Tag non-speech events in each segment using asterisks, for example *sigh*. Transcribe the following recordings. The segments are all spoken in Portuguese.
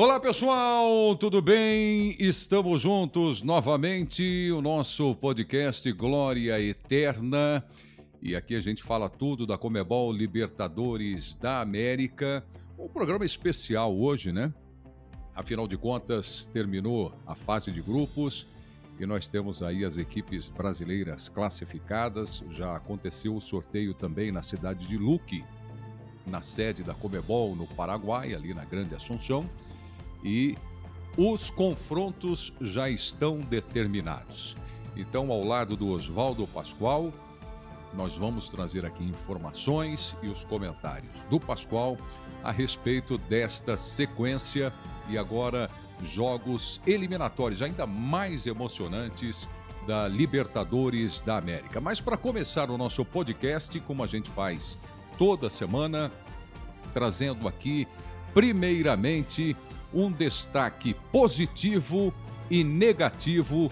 Olá pessoal, tudo bem? Estamos juntos novamente, o nosso podcast Glória Eterna. E aqui a gente fala tudo da Comebol Libertadores da América. Um programa especial hoje, né? Afinal de contas, terminou a fase de grupos e nós temos aí as equipes brasileiras classificadas. Já aconteceu o sorteio também na cidade de Luque, na sede da Comebol no Paraguai, ali na Grande Assunção e os confrontos já estão determinados. Então, ao lado do Oswaldo Pascoal, nós vamos trazer aqui informações e os comentários do Pascoal a respeito desta sequência e agora jogos eliminatórios ainda mais emocionantes da Libertadores da América. Mas para começar o nosso podcast, como a gente faz toda semana, trazendo aqui primeiramente um destaque positivo e negativo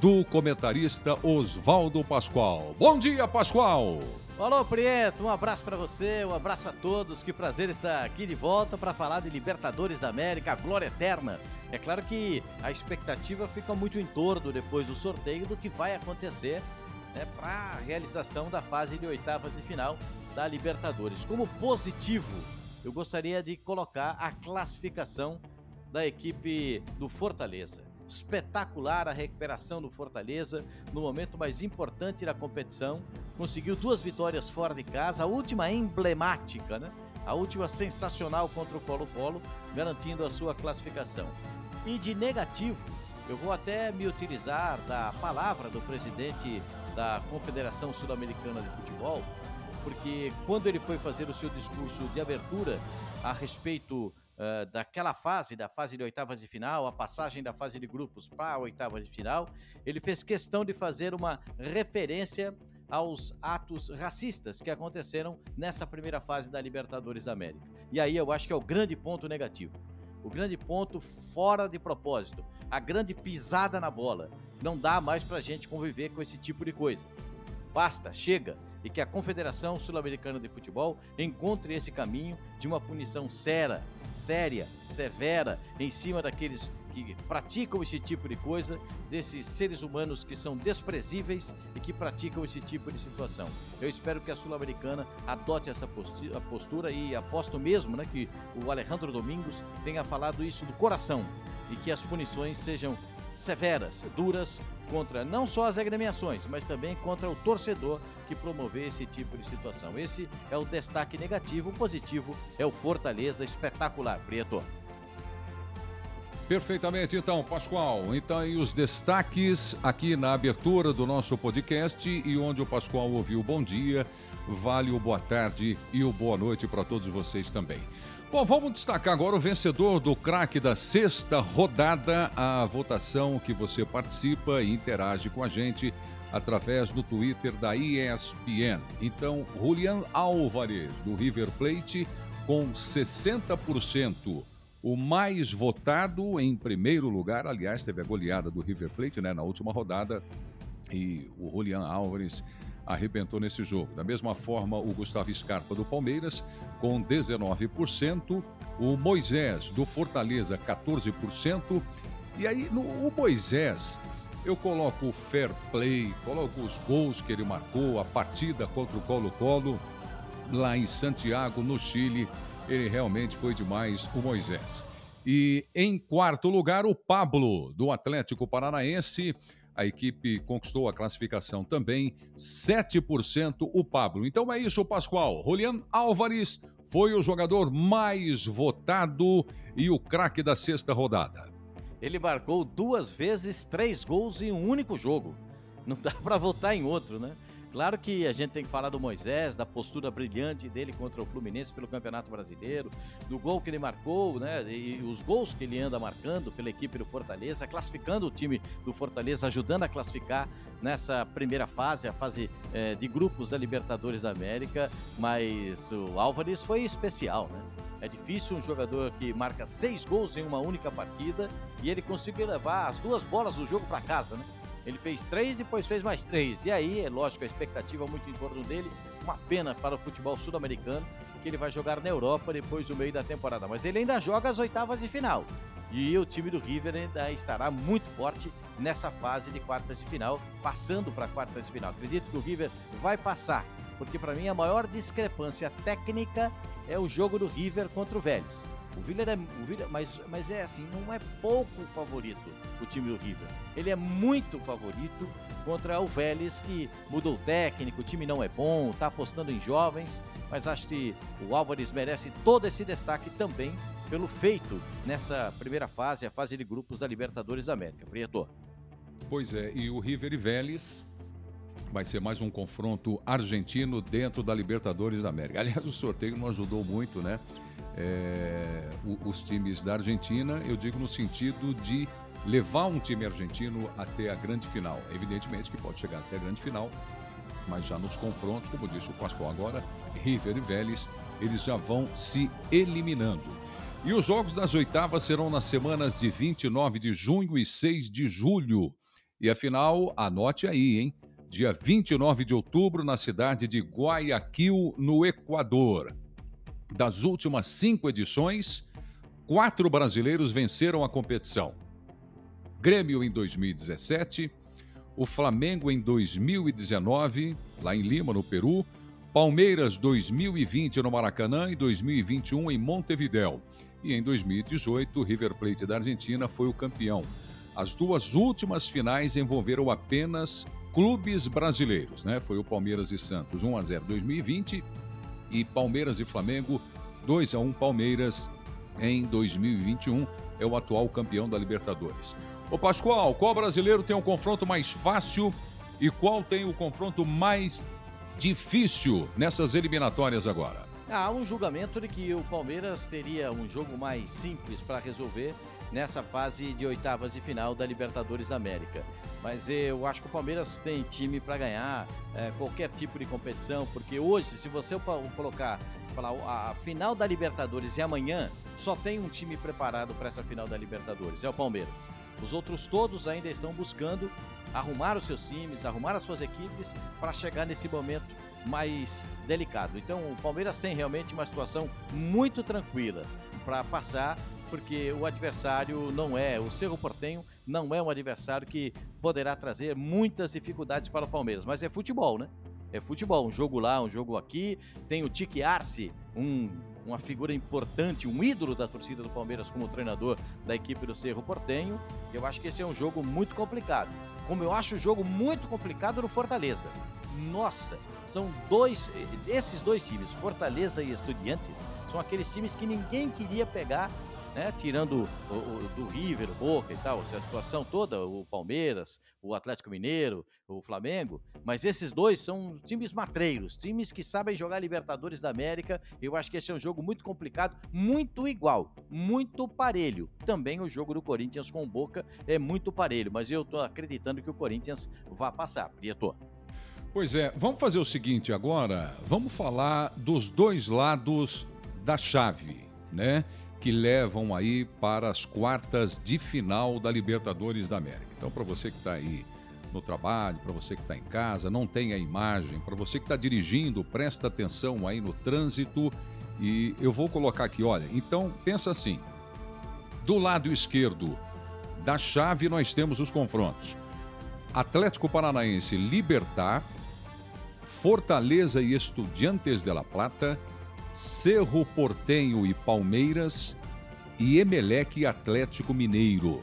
do comentarista Oswaldo Pascoal. Bom dia, Pascoal! Alô, Prieto, um abraço para você, um abraço a todos. Que prazer estar aqui de volta para falar de Libertadores da América, glória eterna. É claro que a expectativa fica muito em torno depois do sorteio do que vai acontecer né, para a realização da fase de oitavas e final da Libertadores. Como positivo, eu gostaria de colocar a classificação da equipe do Fortaleza. Espetacular a recuperação do Fortaleza no momento mais importante da competição. Conseguiu duas vitórias fora de casa, a última emblemática, né? A última sensacional contra o Colo-Colo, garantindo a sua classificação. E de negativo, eu vou até me utilizar da palavra do presidente da Confederação Sul-Americana de Futebol, porque quando ele foi fazer o seu discurso de abertura a respeito daquela fase, da fase de oitavas de final, a passagem da fase de grupos para a oitava de final, ele fez questão de fazer uma referência aos atos racistas que aconteceram nessa primeira fase da Libertadores da América. E aí eu acho que é o grande ponto negativo. O grande ponto fora de propósito, a grande pisada na bola. Não dá mais para a gente conviver com esse tipo de coisa. Basta, chega e que a Confederação Sul-Americana de Futebol encontre esse caminho de uma punição séria, séria, severa em cima daqueles que praticam esse tipo de coisa, desses seres humanos que são desprezíveis e que praticam esse tipo de situação. Eu espero que a Sul-Americana adote essa postura e aposto mesmo né, que o Alejandro Domingos tenha falado isso do coração e que as punições sejam severas, duras, contra não só as agremiações, mas também contra o torcedor que promover esse tipo de situação. Esse é o destaque negativo, o positivo é o Fortaleza espetacular, Preto. Perfeitamente, então, Pascoal. Então, e os destaques aqui na abertura do nosso podcast e onde o Pascoal ouviu bom dia, vale o boa tarde e o boa noite para todos vocês também. Bom, vamos destacar agora o vencedor do craque da sexta rodada, a votação que você participa e interage com a gente através do Twitter da ESPN. Então, Julian Álvares, do River Plate, com 60%. O mais votado em primeiro lugar, aliás, teve a goleada do River Plate né, na última rodada, e o Julian Álvares arrebentou nesse jogo. Da mesma forma, o Gustavo Scarpa do Palmeiras, com 19%, o Moisés do Fortaleza, 14%, e aí no o Moisés. Eu coloco o fair play, coloco os gols que ele marcou, a partida contra o Colo-Colo, lá em Santiago, no Chile. Ele realmente foi demais, o Moisés. E em quarto lugar, o Pablo, do Atlético Paranaense, a equipe conquistou a classificação também, 7% o Pablo. Então é isso, Pascoal. Julian Álvares foi o jogador mais votado e o craque da sexta rodada. Ele marcou duas vezes três gols em um único jogo. Não dá para votar em outro, né? Claro que a gente tem que falar do Moisés, da postura brilhante dele contra o Fluminense pelo Campeonato Brasileiro, do gol que ele marcou, né? E os gols que ele anda marcando pela equipe do Fortaleza, classificando o time do Fortaleza, ajudando a classificar nessa primeira fase, a fase eh, de grupos da Libertadores da América. Mas o Álvares foi especial, né? É difícil um jogador que marca seis gols em uma única partida e ele conseguir levar as duas bolas do jogo para casa, né? Ele fez três, depois fez mais três. E aí, é lógico, a expectativa muito em torno dele. Uma pena para o futebol sul-americano porque ele vai jogar na Europa depois do meio da temporada. Mas ele ainda joga as oitavas de final. E o time do River ainda estará muito forte nessa fase de quartas de final, passando para quartas de final. Acredito que o River vai passar, porque para mim a maior discrepância técnica é o jogo do River contra o Vélez. O Villa é, o Villa, mas, mas é assim, não é pouco favorito o time do River. Ele é muito favorito contra o Vélez, que mudou o técnico, o time não é bom, está apostando em jovens, mas acho que o Álvares merece todo esse destaque também pelo feito nessa primeira fase, a fase de grupos da Libertadores da América. Prieto. Pois é, e o River e Vélez vai ser mais um confronto argentino dentro da Libertadores da América. Aliás, o sorteio não ajudou muito, né? É, os times da Argentina, eu digo no sentido de levar um time argentino até a grande final. Evidentemente que pode chegar até a grande final, mas já nos confrontos, como disse o Pascoal agora, River e Vélez, eles já vão se eliminando. E os jogos das oitavas serão nas semanas de 29 de junho e 6 de julho. E a final, anote aí, hein? Dia 29 de outubro, na cidade de Guayaquil, no Equador. Das últimas cinco edições, quatro brasileiros venceram a competição. Grêmio em 2017, o Flamengo em 2019, lá em Lima, no Peru, Palmeiras 2020 no Maracanã e 2021 em Montevidéu. E em 2018, o River Plate da Argentina foi o campeão. As duas últimas finais envolveram apenas clubes brasileiros, né? Foi o Palmeiras e Santos 1 a 0 2020 e Palmeiras e Flamengo 2 a 1 Palmeiras em 2021 é o atual campeão da Libertadores. Ô Pascoal, qual brasileiro tem o um confronto mais fácil e qual tem o confronto mais difícil nessas eliminatórias agora? Há um julgamento de que o Palmeiras teria um jogo mais simples para resolver nessa fase de oitavas de final da Libertadores da América. Mas eu acho que o Palmeiras tem time para ganhar é, qualquer tipo de competição, porque hoje, se você colocar falar, a final da Libertadores e amanhã, só tem um time preparado para essa final da Libertadores, é o Palmeiras. Os outros todos ainda estão buscando arrumar os seus times, arrumar as suas equipes para chegar nesse momento mais delicado. Então, o Palmeiras tem realmente uma situação muito tranquila para passar, porque o adversário não é, o Cerro Portenho não é um adversário que poderá trazer muitas dificuldades para o Palmeiras, mas é futebol, né? É futebol, um jogo lá, um jogo aqui. Tem o Tique Arce, um uma figura importante, um ídolo da torcida do Palmeiras como treinador da equipe do Cerro Portenho. Eu acho que esse é um jogo muito complicado. Como eu acho o jogo muito complicado no Fortaleza. Nossa, são dois, esses dois times, Fortaleza e Estudiantes, são aqueles times que ninguém queria pegar né? Tirando o, o, do River, o Boca e tal, a situação toda, o Palmeiras, o Atlético Mineiro, o Flamengo, mas esses dois são times matreiros, times que sabem jogar Libertadores da América. Eu acho que esse é um jogo muito complicado, muito igual, muito parelho. Também o jogo do Corinthians com o Boca é muito parelho, mas eu tô acreditando que o Corinthians vai passar, Prieto. Pois é, vamos fazer o seguinte agora, vamos falar dos dois lados da chave, né? Que levam aí para as quartas de final da Libertadores da América. Então, para você que está aí no trabalho, para você que está em casa, não tem a imagem, para você que está dirigindo, presta atenção aí no trânsito e eu vou colocar aqui, olha, então pensa assim, do lado esquerdo da chave nós temos os confrontos. Atlético Paranaense Libertar, Fortaleza e Estudiantes de La Plata, Cerro Portenho e Palmeiras e Emelec e Atlético Mineiro.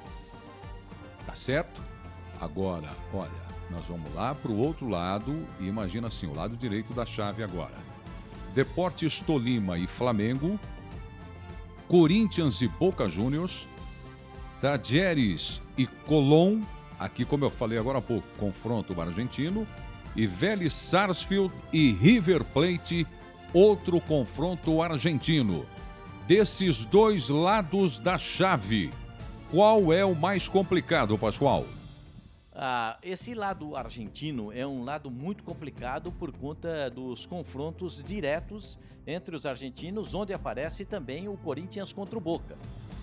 Tá certo? Agora, olha, nós vamos lá para o outro lado e imagina assim, o lado direito da chave agora. Deportes Tolima e Flamengo, Corinthians e Boca Juniors, Tajeres e Colón, aqui como eu falei agora há pouco, confronto argentino, e Vélez Sarsfield e River Plate outro confronto argentino. Desses dois lados da chave, qual é o mais complicado, Pascoal? Ah, esse lado argentino é um lado muito complicado por conta dos confrontos diretos entre os argentinos, onde aparece também o Corinthians contra o Boca.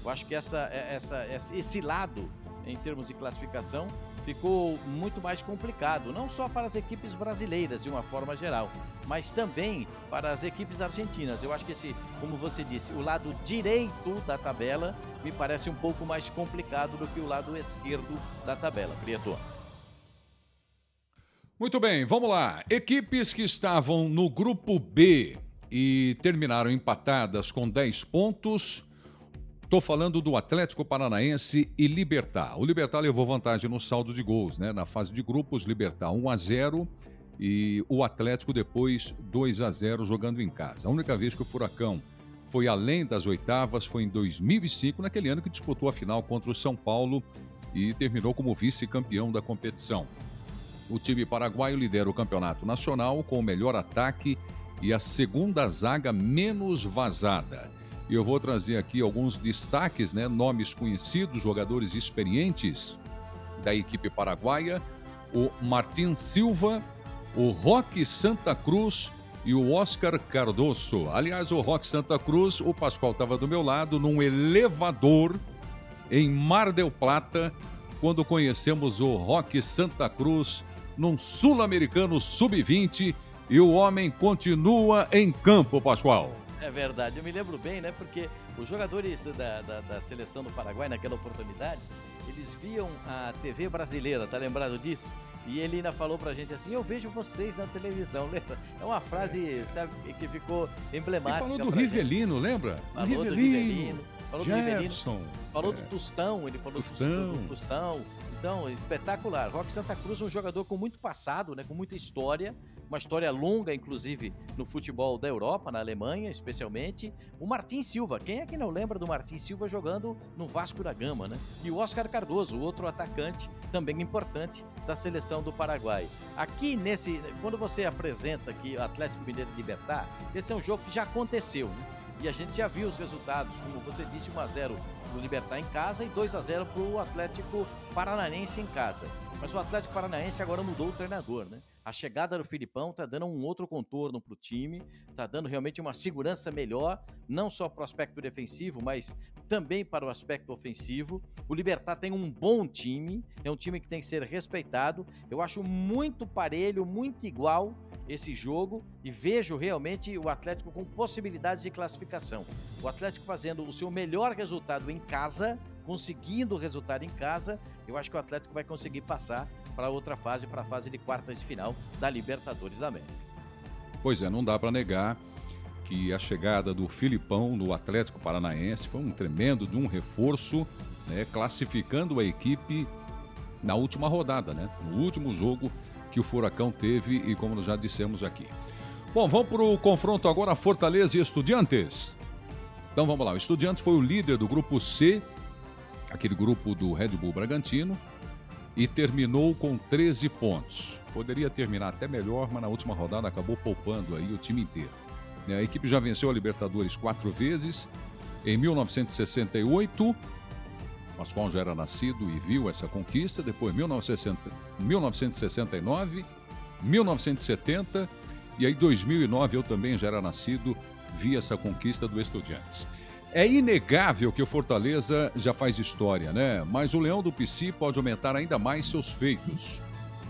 Eu acho que essa, essa, esse lado, em termos de classificação, ficou muito mais complicado, não só para as equipes brasileiras de uma forma geral, mas também para as equipes argentinas. Eu acho que esse, como você disse, o lado direito da tabela me parece um pouco mais complicado do que o lado esquerdo da tabela, Prieto. Muito bem, vamos lá. Equipes que estavam no grupo B e terminaram empatadas com 10 pontos Estou falando do Atlético Paranaense e Libertar. O Libertar levou vantagem no saldo de gols, né? Na fase de grupos, Libertar 1 a 0 e o Atlético depois 2 a 0 jogando em casa. A única vez que o Furacão foi além das oitavas foi em 2005, naquele ano que disputou a final contra o São Paulo e terminou como vice-campeão da competição. O time paraguaio lidera o campeonato nacional com o melhor ataque e a segunda zaga menos vazada. E eu vou trazer aqui alguns destaques, né? Nomes conhecidos, jogadores experientes da equipe paraguaia: o Martin Silva, o Roque Santa Cruz e o Oscar Cardoso. Aliás, o Roque Santa Cruz, o Pascoal estava do meu lado num elevador em Mar del Plata, quando conhecemos o Roque Santa Cruz num Sul-Americano Sub-20 e o homem continua em campo, Pascoal. É verdade, eu me lembro bem, né? Porque os jogadores da, da, da, seleção do Paraguai, naquela oportunidade, eles viam a TV brasileira, tá lembrado disso? E ele ainda falou pra gente assim: Eu vejo vocês na televisão, *laughs* lembra? É uma frase, sabe, que ficou emblemática. Ele falou do Rivelino, gente. lembra? Falou Rivelino, do Rivelino. Falou Gerson, do Rivelino. Falou é. do Tostão, ele falou Tostão. do Tostão. Então, espetacular. Roque Santa Cruz é um jogador com muito passado, né, com muita história, uma história longa, inclusive, no futebol da Europa, na Alemanha, especialmente. O Martin Silva, quem é que não lembra do Martin Silva jogando no Vasco da Gama, né? E o Oscar Cardoso, outro atacante também importante da seleção do Paraguai. Aqui nesse, quando você apresenta aqui o Atlético Mineiro Libertar, esse é um jogo que já aconteceu, né? E a gente já viu os resultados, como você disse, 1 a 0 para o Libertar em casa e 2 a 0 para o Atlético Paranaense em casa. Mas o Atlético Paranaense agora mudou o treinador, né? A chegada do Filipão tá dando um outro contorno para o time, tá dando realmente uma segurança melhor, não só para o aspecto defensivo, mas também para o aspecto ofensivo. O Libertar tem um bom time, é um time que tem que ser respeitado. Eu acho muito parelho, muito igual esse jogo e vejo realmente o Atlético com possibilidades de classificação. O Atlético fazendo o seu melhor resultado em casa, conseguindo o resultado em casa, eu acho que o Atlético vai conseguir passar para outra fase, para a fase de quartas de final da Libertadores da América. Pois é, não dá para negar que a chegada do Filipão no Atlético Paranaense foi um tremendo de um reforço, né, classificando a equipe na última rodada, né, no último jogo que o Furacão teve e como nós já dissemos aqui. Bom, vamos para o confronto agora Fortaleza e Estudiantes. Então vamos lá, o Estudiantes foi o líder do grupo C, aquele grupo do Red Bull Bragantino, e terminou com 13 pontos. Poderia terminar até melhor, mas na última rodada acabou poupando aí o time inteiro. A equipe já venceu a Libertadores quatro vezes. Em 1968, Pascoal já era nascido e viu essa conquista. Depois, 1969, 1970 e aí 2009 eu também já era nascido, vi essa conquista do Estudiantes. É inegável que o Fortaleza já faz história, né? Mas o Leão do Pici pode aumentar ainda mais seus feitos.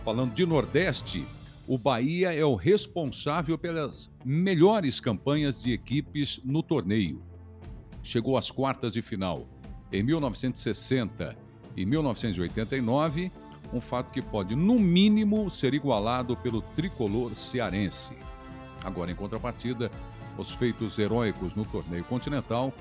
Falando de Nordeste, o Bahia é o responsável pelas melhores campanhas de equipes no torneio. Chegou às quartas de final em 1960 e 1989, um fato que pode, no mínimo, ser igualado pelo tricolor cearense. Agora, em contrapartida, os feitos heróicos no torneio continental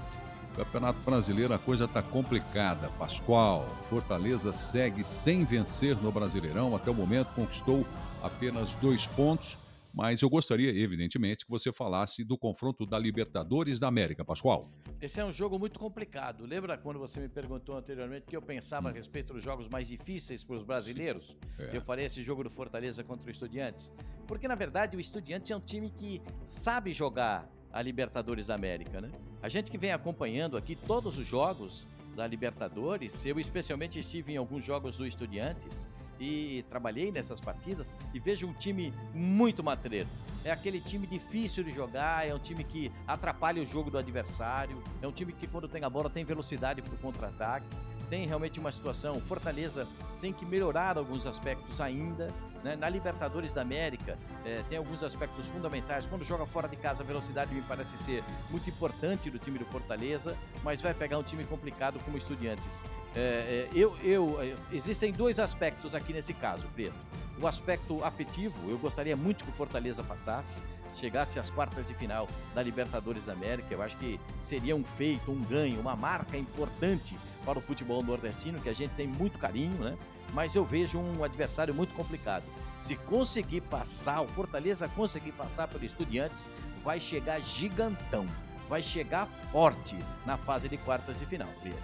Campeonato Brasileiro a coisa está complicada. Pascoal, Fortaleza segue sem vencer no Brasileirão. Até o momento conquistou apenas dois pontos. Mas eu gostaria, evidentemente, que você falasse do confronto da Libertadores da América, Pascoal. Esse é um jogo muito complicado. Lembra quando você me perguntou anteriormente que eu pensava hum. a respeito dos jogos mais difíceis para os brasileiros? É. Eu falei esse jogo do Fortaleza contra o Estudiantes. Porque, na verdade, o Estudiantes é um time que sabe jogar a Libertadores da América, né? A gente que vem acompanhando aqui todos os jogos da Libertadores, eu especialmente estive em alguns jogos do Estudiantes e trabalhei nessas partidas e vejo um time muito matreiro. É aquele time difícil de jogar, é um time que atrapalha o jogo do adversário, é um time que quando tem a bola tem velocidade para o contra-ataque. tem realmente uma situação. Fortaleza tem que melhorar alguns aspectos ainda. Né? Na Libertadores da América é, tem alguns aspectos fundamentais. Quando joga fora de casa, a velocidade me parece ser muito importante do time do Fortaleza, mas vai pegar um time complicado como Estudiantes. É, é, eu, eu, existem dois aspectos aqui nesse caso, Pedro. O aspecto afetivo, eu gostaria muito que o Fortaleza passasse chegasse às quartas de final da Libertadores da América, eu acho que seria um feito, um ganho, uma marca importante para o futebol nordestino, que a gente tem muito carinho, né? Mas eu vejo um adversário muito complicado. Se conseguir passar, o Fortaleza conseguir passar pelo Estudiantes, vai chegar gigantão, vai chegar forte na fase de quartas de final, Pedro.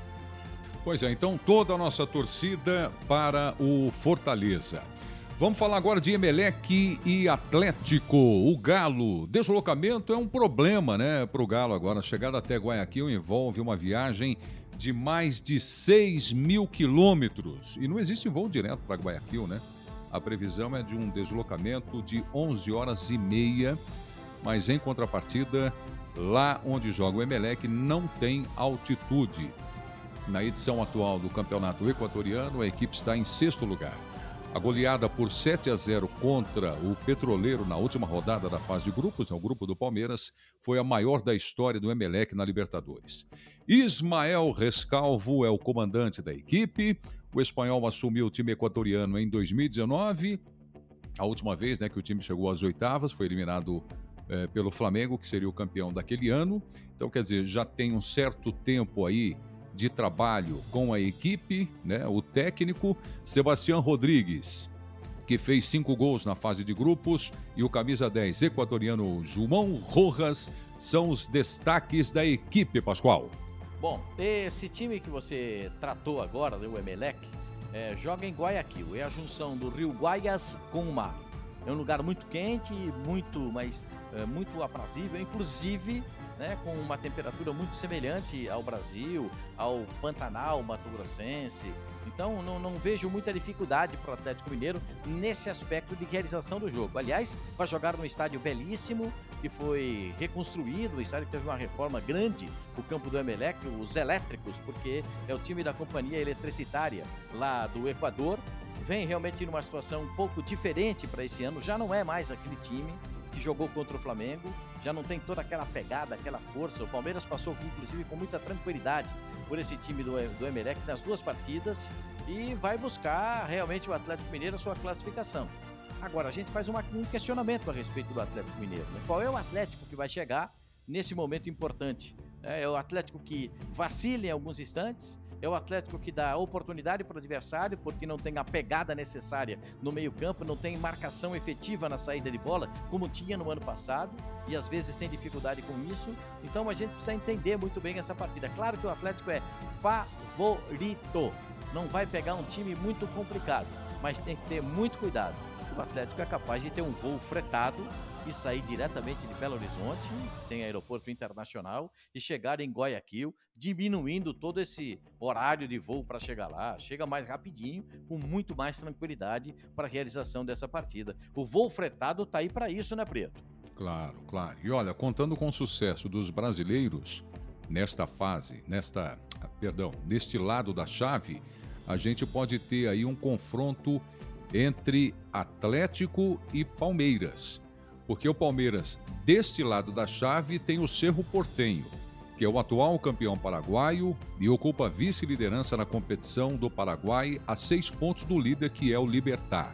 Pois é, então toda a nossa torcida para o Fortaleza. Vamos falar agora de Emelec e Atlético. O Galo, deslocamento é um problema, né, para o Galo agora. A chegada até Guayaquil envolve uma viagem de mais de 6 mil quilômetros. E não existe voo direto para Guayaquil, né? A previsão é de um deslocamento de 11 horas e meia, mas em contrapartida, lá onde joga o Emelec não tem altitude. Na edição atual do Campeonato Equatoriano, a equipe está em sexto lugar. A goleada por 7 a 0 contra o Petroleiro na última rodada da fase de grupos, é o grupo do Palmeiras, foi a maior da história do Emelec na Libertadores. Ismael Rescalvo é o comandante da equipe. O espanhol assumiu o time equatoriano em 2019. A última vez né, que o time chegou às oitavas, foi eliminado é, pelo Flamengo, que seria o campeão daquele ano. Então, quer dizer, já tem um certo tempo aí de trabalho com a equipe, né? O técnico Sebastião Rodrigues, que fez cinco gols na fase de grupos, e o camisa 10 equatoriano João Rojas são os destaques da equipe, Pascoal. Bom, esse time que você tratou agora, o Emelec, é, joga em Guayaquil. É a junção do rio Guaias com o mar. É um lugar muito quente, muito, mas é, muito aprazível. Inclusive, né, com uma temperatura muito semelhante ao Brasil, ao Pantanal Mato Grossense. Então não, não vejo muita dificuldade para o Atlético Mineiro nesse aspecto de realização do jogo. Aliás, vai jogar num estádio belíssimo, que foi reconstruído, o estádio que teve uma reforma grande, o campo do Emelec, os elétricos, porque é o time da companhia eletricitária lá do Equador. Vem realmente numa situação um pouco diferente para esse ano, já não é mais aquele time que jogou contra o Flamengo, já não tem toda aquela pegada, aquela força. O Palmeiras passou, inclusive, com muita tranquilidade por esse time do, do Emelec nas duas partidas e vai buscar realmente o Atlético Mineiro a sua classificação. Agora, a gente faz uma, um questionamento a respeito do Atlético Mineiro. Né? Qual é o Atlético que vai chegar nesse momento importante? É, é o Atlético que vacila em alguns instantes, é o Atlético que dá oportunidade para o adversário, porque não tem a pegada necessária no meio-campo, não tem marcação efetiva na saída de bola, como tinha no ano passado, e às vezes tem dificuldade com isso. Então a gente precisa entender muito bem essa partida. Claro que o Atlético é favorito, não vai pegar um time muito complicado, mas tem que ter muito cuidado. O Atlético é capaz de ter um voo fretado e sair diretamente de Belo Horizonte, tem aeroporto internacional, e chegar em Guayaquil, diminuindo todo esse horário de voo para chegar lá. Chega mais rapidinho, com muito mais tranquilidade para a realização dessa partida. O voo fretado está aí para isso, né, Preto? Claro, claro. E olha, contando com o sucesso dos brasileiros nesta fase, nesta, perdão, neste lado da chave, a gente pode ter aí um confronto entre Atlético e Palmeiras porque o Palmeiras, deste lado da chave, tem o Cerro Portenho, que é o atual campeão paraguaio e ocupa vice-liderança na competição do Paraguai a seis pontos do líder, que é o Libertar.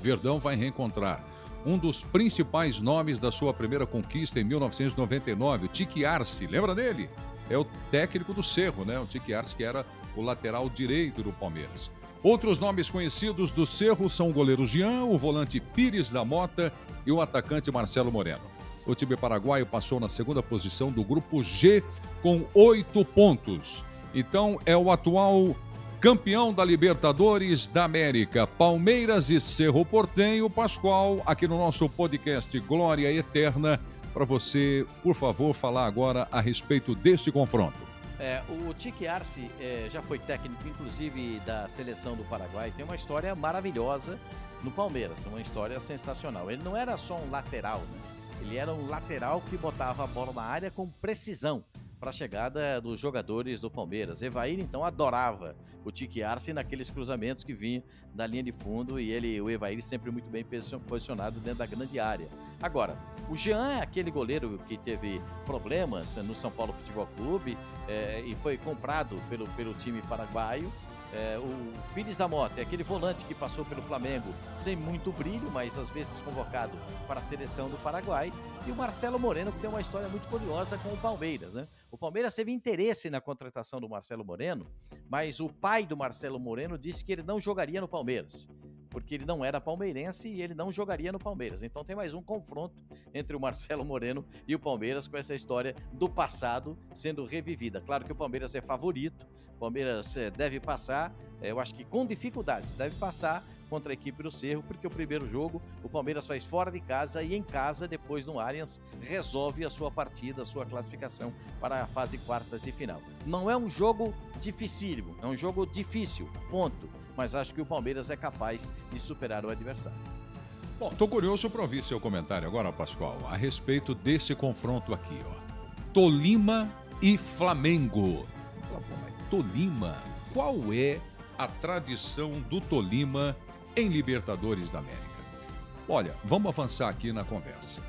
Verdão vai reencontrar um dos principais nomes da sua primeira conquista em 1999, o Tique Arce. Lembra dele? É o técnico do Cerro, né? O Tique Arce, que era o lateral direito do Palmeiras. Outros nomes conhecidos do Cerro são o goleiro Jean, o volante Pires da Mota e o atacante Marcelo Moreno. O time paraguaio passou na segunda posição do grupo G com oito pontos. Então é o atual campeão da Libertadores da América, Palmeiras e Cerro Portenho, Pascoal, aqui no nosso podcast Glória Eterna, para você, por favor, falar agora a respeito deste confronto. É, o Tique Arce é, já foi técnico, inclusive, da seleção do Paraguai. Tem uma história maravilhosa no Palmeiras, uma história sensacional. Ele não era só um lateral, né? ele era um lateral que botava a bola na área com precisão. Para a chegada dos jogadores do Palmeiras. Evair então adorava o Tique Arce naqueles cruzamentos que vinham da linha de fundo e ele, o Evair sempre muito bem posicionado dentro da grande área. Agora, o Jean é aquele goleiro que teve problemas no São Paulo Futebol Clube é, e foi comprado pelo, pelo time paraguaio é, o Pires da Mota é aquele volante que passou pelo Flamengo sem muito brilho, mas às vezes convocado para a seleção do Paraguai. E o Marcelo Moreno, que tem uma história muito curiosa com o Palmeiras. Né? O Palmeiras teve interesse na contratação do Marcelo Moreno, mas o pai do Marcelo Moreno disse que ele não jogaria no Palmeiras porque ele não era palmeirense e ele não jogaria no Palmeiras. Então tem mais um confronto entre o Marcelo Moreno e o Palmeiras com essa história do passado sendo revivida. Claro que o Palmeiras é favorito, o Palmeiras é, deve passar, é, eu acho que com dificuldades, deve passar contra a equipe do Cerro, porque o primeiro jogo o Palmeiras faz fora de casa e em casa, depois no Arias, resolve a sua partida, a sua classificação para a fase quartas e final. Não é um jogo dificílimo, é um jogo difícil, ponto mas acho que o Palmeiras é capaz de superar o adversário. Bom, tô curioso para ouvir seu comentário agora, Pascoal, a respeito desse confronto aqui, ó. Tolima e Flamengo. Tolima, qual é a tradição do Tolima em Libertadores da América? Olha, vamos avançar aqui na conversa.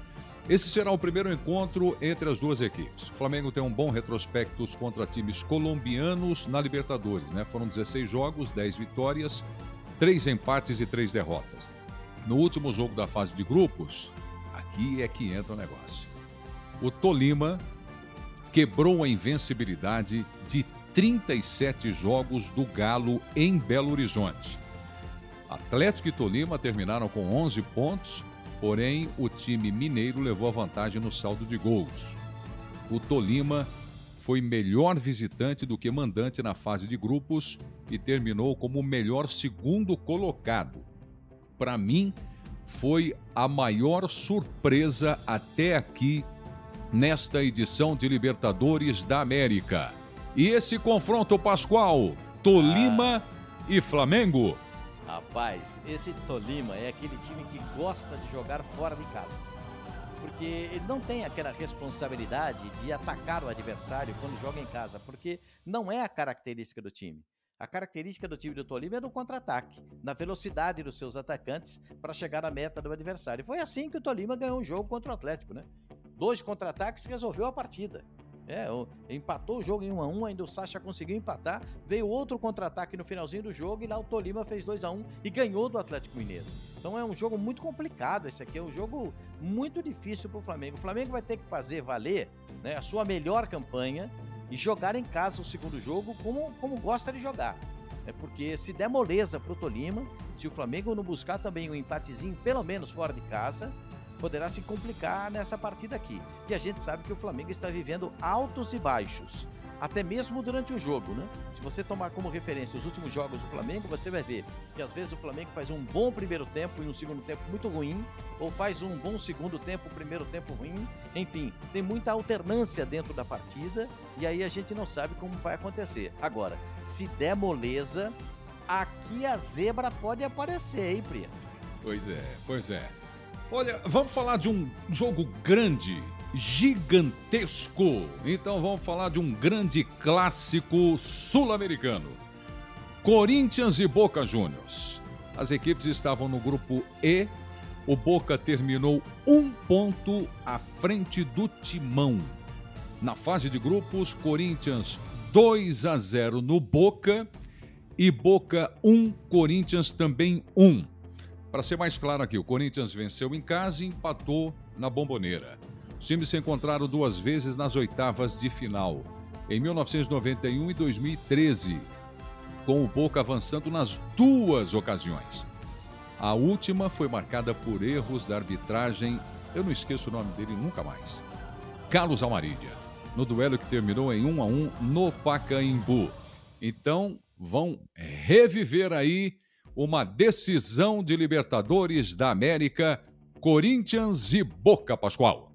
Esse será o primeiro encontro entre as duas equipes. O Flamengo tem um bom retrospecto contra times colombianos na Libertadores, né? Foram 16 jogos, 10 vitórias, 3 empates e 3 derrotas. No último jogo da fase de grupos, aqui é que entra o negócio. O Tolima quebrou a invencibilidade de 37 jogos do Galo em Belo Horizonte. Atlético e Tolima terminaram com 11 pontos, Porém, o time mineiro levou a vantagem no saldo de gols. O Tolima foi melhor visitante do que mandante na fase de grupos e terminou como o melhor segundo colocado. Para mim, foi a maior surpresa até aqui nesta edição de Libertadores da América. E esse confronto pascual, Tolima ah. e Flamengo, Rapaz, esse Tolima é aquele time que gosta de jogar fora de casa. Porque ele não tem aquela responsabilidade de atacar o adversário quando joga em casa, porque não é a característica do time. A característica do time do Tolima é do contra-ataque, na velocidade dos seus atacantes para chegar à meta do adversário. Foi assim que o Tolima ganhou o jogo contra o Atlético, né? Dois contra-ataques resolveu a partida. É, empatou o jogo em 1 a 1 ainda o Sacha conseguiu empatar. Veio outro contra-ataque no finalzinho do jogo e lá o Tolima fez 2 a 1 e ganhou do Atlético Mineiro. Então é um jogo muito complicado esse aqui, é um jogo muito difícil para o Flamengo. O Flamengo vai ter que fazer valer né, a sua melhor campanha e jogar em casa o segundo jogo como, como gosta de jogar. É porque se der moleza para o Tolima, se o Flamengo não buscar também um empatezinho, pelo menos fora de casa, poderá se complicar nessa partida aqui. E a gente sabe que o Flamengo está vivendo altos e baixos, até mesmo durante o jogo, né? Se você tomar como referência os últimos jogos do Flamengo, você vai ver que às vezes o Flamengo faz um bom primeiro tempo e um segundo tempo muito ruim, ou faz um bom segundo tempo, primeiro tempo ruim. Enfim, tem muita alternância dentro da partida e aí a gente não sabe como vai acontecer. Agora, se der moleza, aqui a zebra pode aparecer, hein, Pri? Pois é, pois é. Olha, vamos falar de um jogo grande, gigantesco. Então vamos falar de um grande clássico sul-americano. Corinthians e Boca Juniors. As equipes estavam no grupo E. O Boca terminou um ponto à frente do Timão. Na fase de grupos, Corinthians 2 a 0 no Boca e Boca 1, Corinthians também 1. Para ser mais claro aqui, o Corinthians venceu em casa e empatou na Bomboneira. Os times se encontraram duas vezes nas oitavas de final, em 1991 e 2013, com o Boca avançando nas duas ocasiões. A última foi marcada por erros da arbitragem, eu não esqueço o nome dele nunca mais. Carlos Almarídia, no duelo que terminou em 1 a 1 no Pacaembu. Então, vão reviver aí uma decisão de Libertadores da América, Corinthians e Boca Pascoal.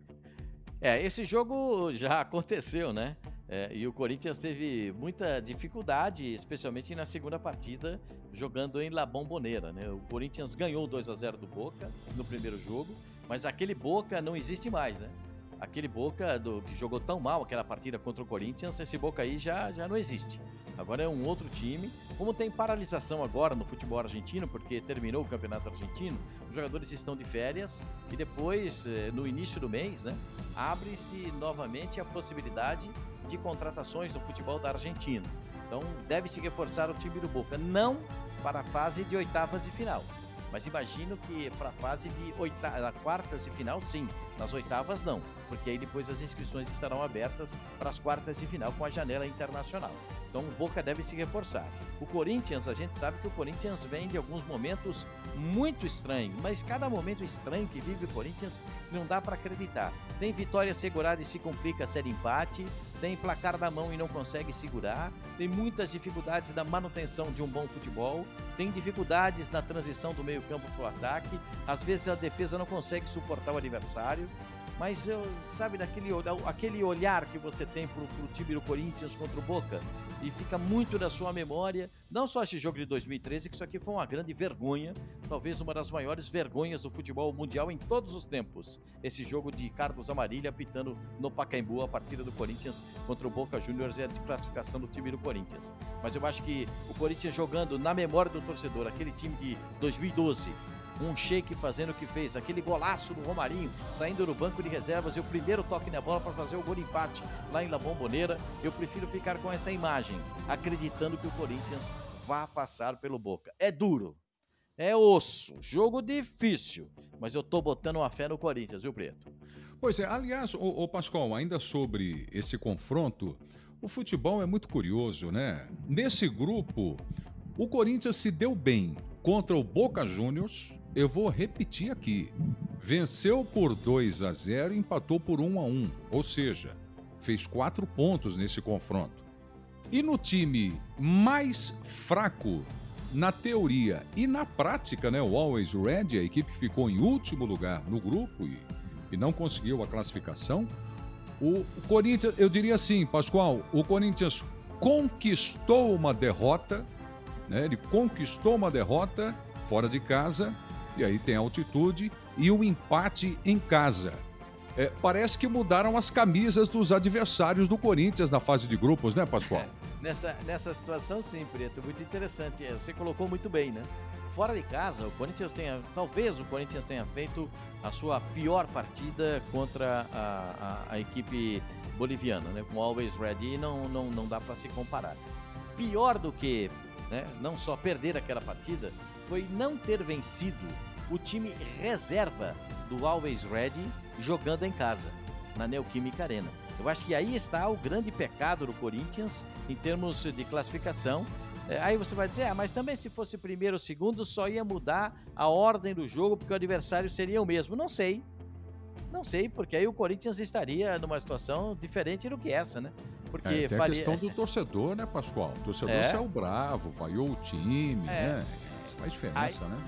É, esse jogo já *laughs* aconteceu, né? É, e o Corinthians teve muita dificuldade, especialmente na segunda partida, jogando em La Bombonera, né? O Corinthians ganhou 2 a 0 do Boca no primeiro jogo, mas aquele Boca não existe mais, né? Aquele Boca do, que jogou tão mal aquela partida contra o Corinthians, esse Boca aí já, já não existe. Agora é um outro time. Como tem paralisação agora no futebol argentino, porque terminou o campeonato argentino, os jogadores estão de férias e depois, eh, no início do mês, né, abre-se novamente a possibilidade de contratações no futebol da Argentina. Então deve-se reforçar o time do Boca, não para a fase de oitavas e final. Mas imagino que para a fase de oita... quartas e final, sim. Nas oitavas, não. Porque aí depois as inscrições estarão abertas para as quartas de final com a janela internacional. Então o Boca deve se reforçar. O Corinthians, a gente sabe que o Corinthians vem de alguns momentos muito estranhos, mas cada momento estranho que vive o Corinthians não dá para acreditar. Tem vitória segurada e se complica ser empate, tem placar na mão e não consegue segurar, tem muitas dificuldades na manutenção de um bom futebol, tem dificuldades na transição do meio-campo para o ataque, às vezes a defesa não consegue suportar o adversário. Mas eu, sabe, daquele aquele olhar que você tem pro, pro time do Corinthians contra o Boca, e fica muito na sua memória, não só esse jogo de 2013, que isso aqui foi uma grande vergonha, talvez uma das maiores vergonhas do futebol mundial em todos os tempos. Esse jogo de Carlos Amarilha apitando no Pacaembu a partida do Corinthians contra o Boca Juniors e a desclassificação do time do Corinthians. Mas eu acho que o Corinthians jogando na memória do torcedor, aquele time de 2012, um shake fazendo o que fez, aquele golaço do Romarinho, saindo do banco de reservas e o primeiro toque na bola para fazer o gol de empate lá em La Bombonera. Eu prefiro ficar com essa imagem, acreditando que o Corinthians vá passar pelo Boca. É duro, é osso, jogo difícil, mas eu tô botando uma fé no Corinthians, viu, Preto? Pois é, aliás, o, Pascoal, ainda sobre esse confronto, o futebol é muito curioso, né? Nesse grupo, o Corinthians se deu bem contra o Boca Juniors, eu vou repetir aqui. Venceu por 2 a 0 e empatou por 1 a 1, ou seja, fez quatro pontos nesse confronto. E no time mais fraco, na teoria e na prática, né, o Always Red, a equipe ficou em último lugar no grupo e, e não conseguiu a classificação, o Corinthians, eu diria assim, Pascoal, o Corinthians conquistou uma derrota, né, ele conquistou uma derrota fora de casa e aí tem altitude e o um empate em casa. É, parece que mudaram as camisas dos adversários do Corinthians na fase de grupos, né, Pascoal? *laughs* Nessa, nessa situação, sim, Preto, muito interessante. É, você colocou muito bem, né? Fora de casa, o Corinthians tenha, talvez o Corinthians tenha feito a sua pior partida contra a, a, a equipe boliviana, né? Com Always Ready, não, não, não dá para se comparar. Pior do que né, não só perder aquela partida, foi não ter vencido o time reserva do Always Ready jogando em casa, na Neoquímica Arena. Eu acho que aí está o grande pecado do Corinthians em termos de classificação. É, aí você vai dizer, ah, mas também se fosse primeiro ou segundo, só ia mudar a ordem do jogo, porque o adversário seria o mesmo. Não sei. Não sei, porque aí o Corinthians estaria numa situação diferente do que essa, né? Porque é, tem faria... a questão do torcedor, né, Pascoal? O torcedor é. saiu bravo, vaiou o time, é. né? Faz diferença, aí, né?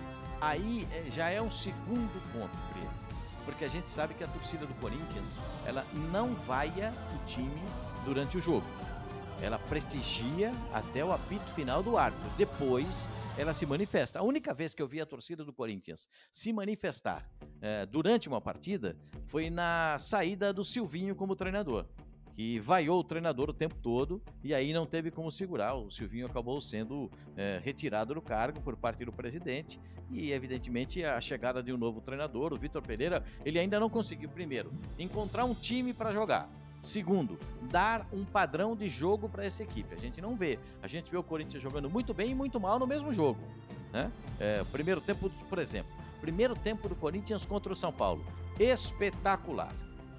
Aí é, já é um segundo ponto, Preto. Porque a gente sabe que a torcida do Corinthians, ela não vaia o time durante o jogo. Ela prestigia até o apito final do árbitro. Depois, ela se manifesta. A única vez que eu vi a torcida do Corinthians se manifestar é, durante uma partida foi na saída do Silvinho como treinador que vaiou o treinador o tempo todo e aí não teve como segurar. O Silvinho acabou sendo é, retirado do cargo por parte do presidente e, evidentemente, a chegada de um novo treinador, o Vitor Pereira, ele ainda não conseguiu, primeiro, encontrar um time para jogar. Segundo, dar um padrão de jogo para essa equipe. A gente não vê. A gente vê o Corinthians jogando muito bem e muito mal no mesmo jogo. Né? É, primeiro tempo, por exemplo, primeiro tempo do Corinthians contra o São Paulo. Espetacular.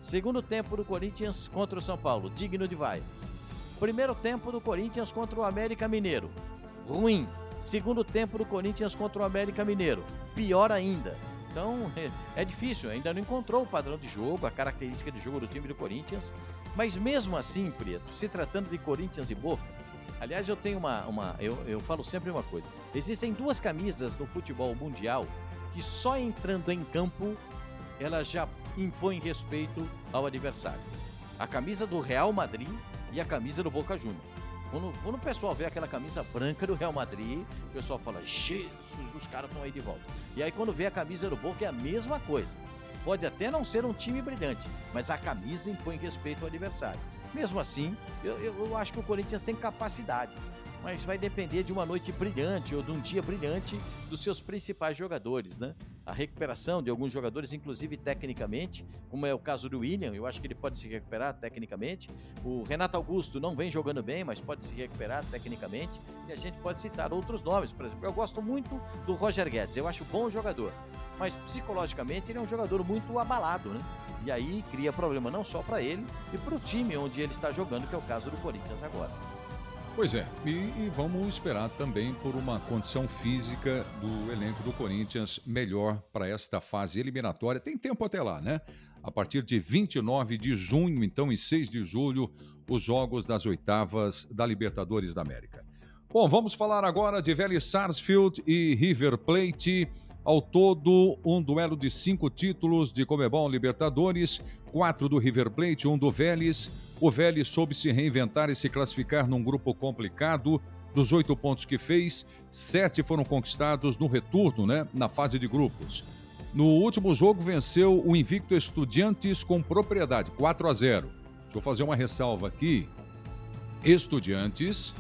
Segundo tempo do Corinthians contra o São Paulo, digno de vai. Primeiro tempo do Corinthians contra o América Mineiro, ruim. Segundo tempo do Corinthians contra o América Mineiro, pior ainda. Então *laughs* é difícil, ainda não encontrou o padrão de jogo, a característica de jogo do time do Corinthians. Mas mesmo assim, Preto, se tratando de Corinthians e Boca, aliás, eu tenho uma. uma eu, eu falo sempre uma coisa: existem duas camisas no futebol mundial que só entrando em campo elas já impõe respeito ao adversário. A camisa do Real Madrid e a camisa do Boca Juniors. Quando, quando, o pessoal vê aquela camisa branca do Real Madrid, o pessoal fala: Jesus, os caras estão aí de volta. E aí, quando vê a camisa do Boca, é a mesma coisa. pode até não ser um time brilhante, mas a camisa impõe respeito ao adversário. Mesmo assim, eu, eu acho que o Corinthians tem capacidade mas vai depender de uma noite brilhante ou de um dia brilhante dos seus principais jogadores, né? A recuperação de alguns jogadores, inclusive tecnicamente, como é o caso do William, eu acho que ele pode se recuperar tecnicamente. O Renato Augusto não vem jogando bem, mas pode se recuperar tecnicamente. E a gente pode citar outros nomes, por exemplo, eu gosto muito do Roger Guedes, eu acho bom jogador, mas psicologicamente ele é um jogador muito abalado, né? E aí cria problema não só para ele e para o time onde ele está jogando, que é o caso do Corinthians agora. Pois é, e, e, vamos esperar também por uma condição física do elenco do Corinthians melhor para esta fase eliminatória. Tem tempo até lá, né? A partir de 29 de junho, então, e 6 de julho, os jogos das oitavas da Libertadores da América. Bom, vamos falar agora de Vélez Sarsfield e River Plate. Ao todo, um duelo de cinco títulos de Comebol Libertadores, quatro do River Plate, um do Vélez. O Vélez soube se reinventar e se classificar num grupo complicado. Dos oito pontos que fez, sete foram conquistados no retorno, né, na fase de grupos. No último jogo, venceu o invicto Estudiantes com propriedade, 4 a 0. Deixa eu fazer uma ressalva aqui. Estudiantes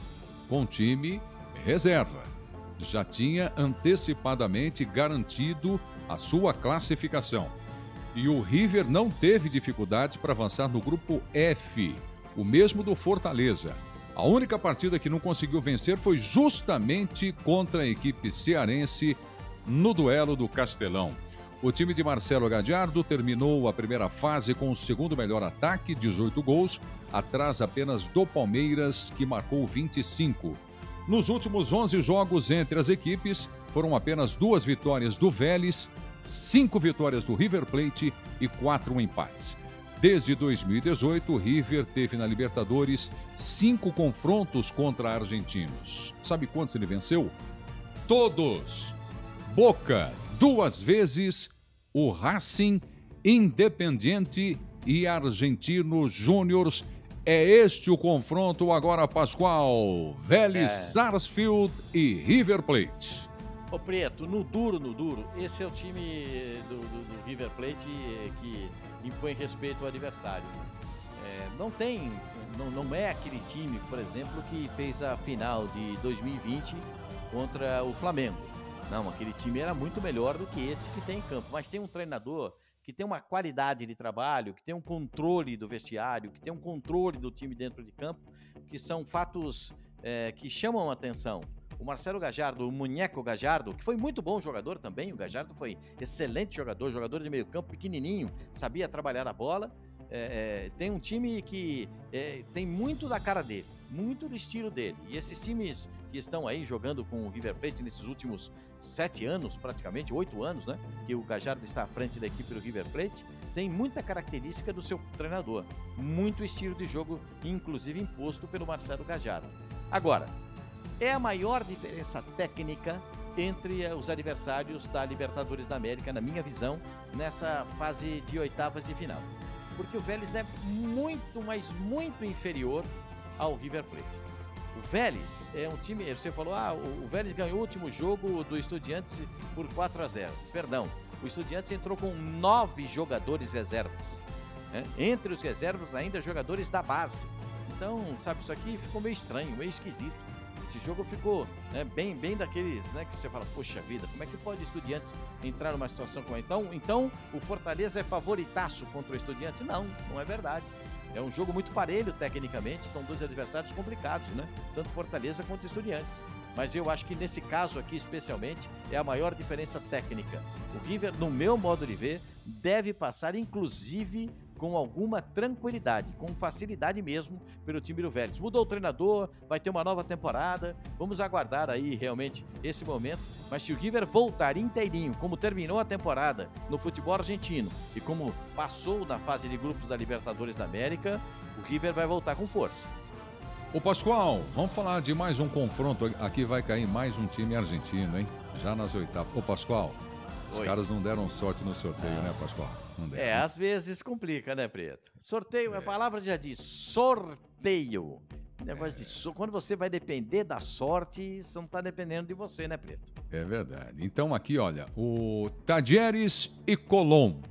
com time reserva já tinha antecipadamente garantido a sua classificação. E o River não teve dificuldades para avançar no grupo F, o mesmo do Fortaleza. A única partida que não conseguiu vencer foi justamente contra a equipe cearense no duelo do Castelão. O time de Marcelo Gadiardo terminou a primeira fase com o segundo melhor ataque, 18 gols, atrás apenas do Palmeiras, que marcou 25. Nos últimos 11 jogos entre as equipes, foram apenas duas vitórias do Vélez, cinco vitórias do River Plate e quatro empates. Desde 2018, o River teve na Libertadores cinco confrontos contra argentinos. Sabe quantos ele venceu? Todos! Boca, duas vezes, o Racing, Independiente e Argentino Júniors é este o confronto agora, Pascoal. Vélez, é. Sarsfield e River Plate. Ô Preto, no duro, no duro, esse é o time do, do, do River Plate que impõe respeito ao adversário. É, não tem, não, não é aquele time, por exemplo, que fez a final de 2020 contra o Flamengo. Não, aquele time era muito melhor do que esse que tem em campo. Mas tem um treinador que tem uma qualidade de trabalho, que tem um controle do vestiário, que tem um controle do time dentro de campo, que são fatos é, que chamam a atenção. O Marcelo Gajardo, o Munheco Gajardo, que foi muito bom jogador também, o Gajardo foi excelente jogador, jogador de meio campo pequenininho, sabia trabalhar a bola. É, é, tem um time que é, tem muito da cara dele muito do estilo dele. E esses times que estão aí jogando com o River Plate nesses últimos sete anos, praticamente, oito anos, né? Que o Gajardo está à frente da equipe do River Plate, tem muita característica do seu treinador. Muito estilo de jogo, inclusive imposto pelo Marcelo Gajardo. Agora, é a maior diferença técnica entre os adversários da Libertadores da América, na minha visão, nessa fase de oitavas de final. Porque o Vélez é muito, mas muito inferior ao River Plate. O Vélez é um time. Você falou, ah, o Vélez ganhou o último jogo do Estudiantes por 4 a 0. Perdão, o Estudiantes entrou com nove jogadores reservas. Né? Entre os reservas, ainda jogadores da base. Então, sabe, isso aqui ficou meio estranho, meio esquisito. Esse jogo ficou né, bem, bem daqueles, né, que você fala, poxa vida, como é que pode Estudiantes entrar numa situação como então? Então, o Fortaleza é favoritaço contra o Estudiantes? Não, não é verdade. É um jogo muito parelho tecnicamente, são dois adversários complicados, né? Tanto Fortaleza quanto Estudiantes. Mas eu acho que nesse caso aqui especialmente é a maior diferença técnica. O River, no meu modo de ver, deve passar inclusive com alguma tranquilidade, com facilidade mesmo pelo time do Vélez. Mudou o treinador, vai ter uma nova temporada. Vamos aguardar aí realmente esse momento. Mas se o River voltar inteirinho, como terminou a temporada no futebol argentino e como passou na fase de grupos da Libertadores da América, o River vai voltar com força. Ô Pascoal, vamos falar de mais um confronto. Aqui vai cair mais um time argentino, hein? Já nas oitavas. Ô Pascoal, os Oi. caras não deram sorte no sorteio, né, Pascoal? É, às vezes complica, né, Preto? Sorteio, é. a palavra já diz sorteio. Negócio de so... Quando você vai depender da sorte, você não está dependendo de você, né, Preto? É verdade. Então aqui, olha, o Tajeres e Colom.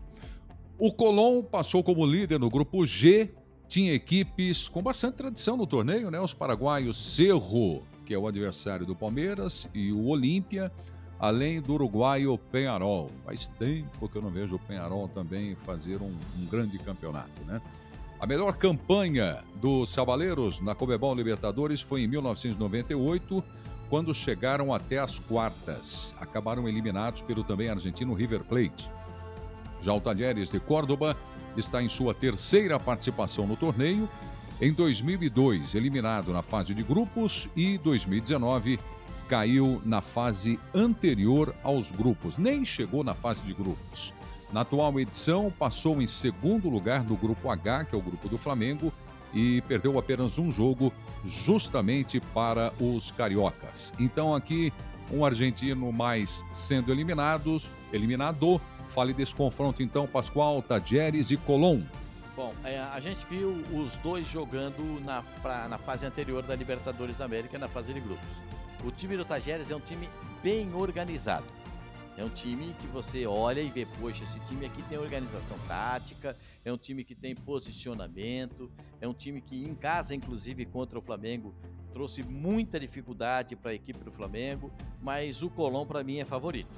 O Colón passou como líder no grupo G, tinha equipes com bastante tradição no torneio, né? Os paraguaios Cerro, que é o adversário do Palmeiras, e o Olímpia, além do uruguaio Penharol. Faz tempo que eu não vejo o Penharol também fazer um, um grande campeonato, né? A melhor campanha dos Sabaleiros na Comebol Libertadores foi em 1998, quando chegaram até as quartas. Acabaram eliminados pelo também argentino River Plate. Já o Talheres de Córdoba está em sua terceira participação no torneio. Em 2002, eliminado na fase de grupos e 2019 caiu na fase anterior aos grupos, nem chegou na fase de grupos. Na atual edição, passou em segundo lugar no grupo H, que é o grupo do Flamengo, e perdeu apenas um jogo justamente para os cariocas. Então aqui um argentino mais sendo eliminados, eliminado Fale desse confronto então, Pascoal, Tajeres e Colom. Bom, é, a gente viu os dois jogando na, pra, na fase anterior da Libertadores da América, na fase de grupos. O time do Tajeres é um time bem organizado. É um time que você olha e vê, poxa, esse time aqui tem organização tática, é um time que tem posicionamento, é um time que em casa, inclusive contra o Flamengo, trouxe muita dificuldade para a equipe do Flamengo, mas o Colom para mim é favorito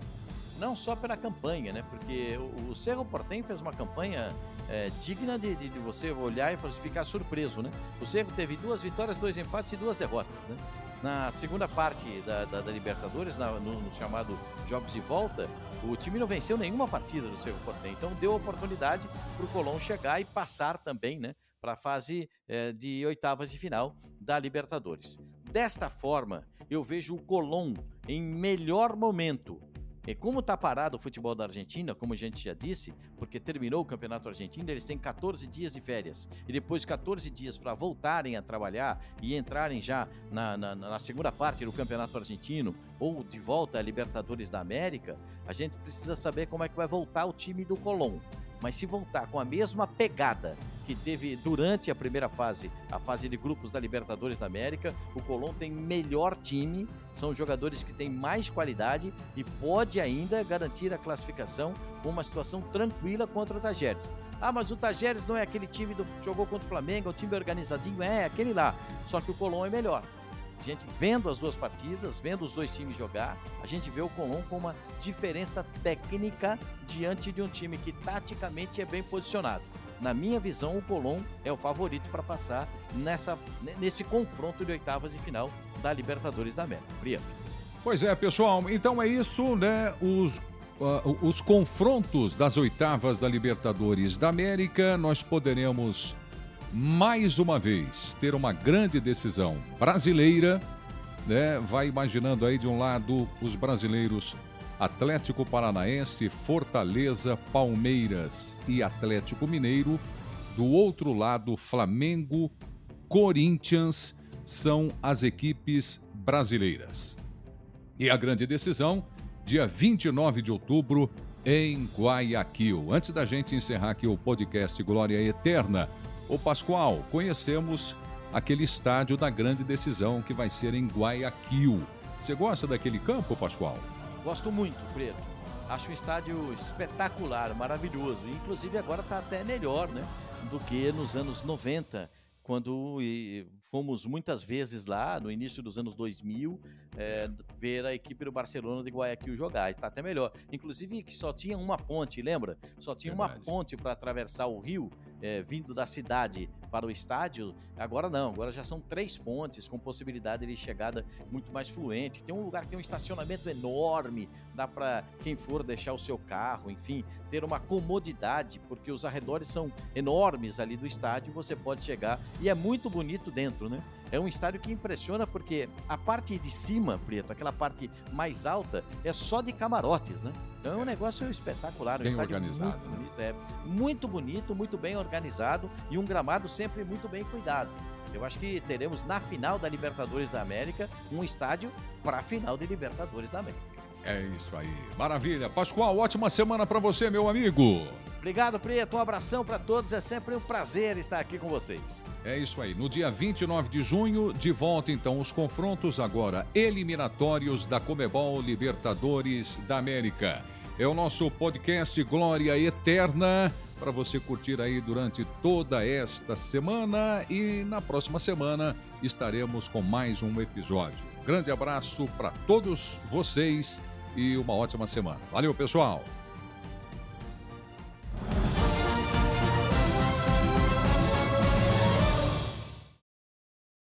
não só pela campanha, né? Porque o, Cerro Portem fez uma campanha é, digna de, de, de, você olhar e ficar surpreso, né? O Cerro teve duas vitórias, dois empates e duas derrotas, né? Na segunda parte da, da, da Libertadores, na, no, no, chamado Jogos de Volta, o time não venceu nenhuma partida do Cerro Portem. Então deu oportunidade para o Colón chegar e passar também, né? Para a fase é, de oitavas de final da Libertadores. Desta forma, eu vejo o Colón em melhor momento e como está parado o futebol da Argentina, como a gente já disse, porque terminou o campeonato argentino, eles têm 14 dias de férias. E depois 14 dias para voltarem a trabalhar e entrarem já na, na, na, segunda parte do campeonato argentino ou de volta à Libertadores da América, a gente precisa saber como é que vai voltar o time do Colón. Mas se voltar com a mesma pegada que teve durante a primeira fase, a fase de grupos da Libertadores da América, o Colón tem melhor time, são jogadores que têm mais qualidade e pode ainda garantir a classificação com uma situação tranquila contra o Tajeres. Ah, mas o Tajeres não é aquele time que jogou contra o Flamengo, é o time organizadinho, é aquele lá. Só que o Colón é melhor. A gente vendo as duas partidas, vendo os dois times jogar, a gente vê o Colón com uma diferença técnica diante de um time que taticamente é bem posicionado. Na minha visão, o Colón é o favorito para passar nessa, nesse confronto de oitavas de final da Libertadores da América. Prieto. Pois é, pessoal. Então é isso, né? Os Uh, os confrontos das oitavas da Libertadores da América, nós poderemos mais uma vez ter uma grande decisão brasileira, né? Vai imaginando aí de um lado os brasileiros Atlético Paranaense, Fortaleza, Palmeiras e Atlético Mineiro. Do outro lado, Flamengo, Corinthians são as equipes brasileiras. E a grande decisão, dia 29 de outubro, em Guayaquil. Antes da gente encerrar aqui o podcast Glória Eterna, Ô Pascoal, conhecemos aquele estádio da grande decisão que vai ser em Guayaquil. Você gosta daquele campo, Pascoal? Gosto muito, Preto. Acho um estádio espetacular, maravilhoso. Inclusive agora está até melhor, né? Do que nos anos 90, quando fomos muitas vezes lá, no início dos anos 2000, é, ver a equipe do Barcelona de Guayaquil jogar. Está até melhor. Inclusive que só tinha uma ponte, lembra? Só tinha Verdade. uma ponte para atravessar o rio é, vindo da cidade para o estádio, agora não, agora já são três pontes com possibilidade de chegada muito mais fluente. Tem um lugar que tem um estacionamento enorme, dá para quem for deixar o seu carro, enfim, ter uma comodidade, porque os arredores são enormes ali do estádio, você pode chegar e é muito bonito dentro, né? É um estádio que impressiona porque a parte de cima, Preto, aquela parte mais alta, é só de camarotes, né? Então é um negócio espetacular, um bem organizado, muito né? É muito bonito, muito bem organizado e um gramado sempre muito bem cuidado. Eu acho que teremos na final da Libertadores da América um estádio para a final de Libertadores da América. É isso aí. Maravilha. Pascoal, ótima semana para você, meu amigo. Obrigado, Preto. Um abração para todos. É sempre um prazer estar aqui com vocês. É isso aí. No dia 29 de junho, de volta então os confrontos agora eliminatórios da Comebol Libertadores da América. É o nosso podcast Glória Eterna. para você curtir aí durante toda esta semana e na próxima semana estaremos com mais um episódio. Grande abraço para todos vocês e uma ótima semana. Valeu, pessoal!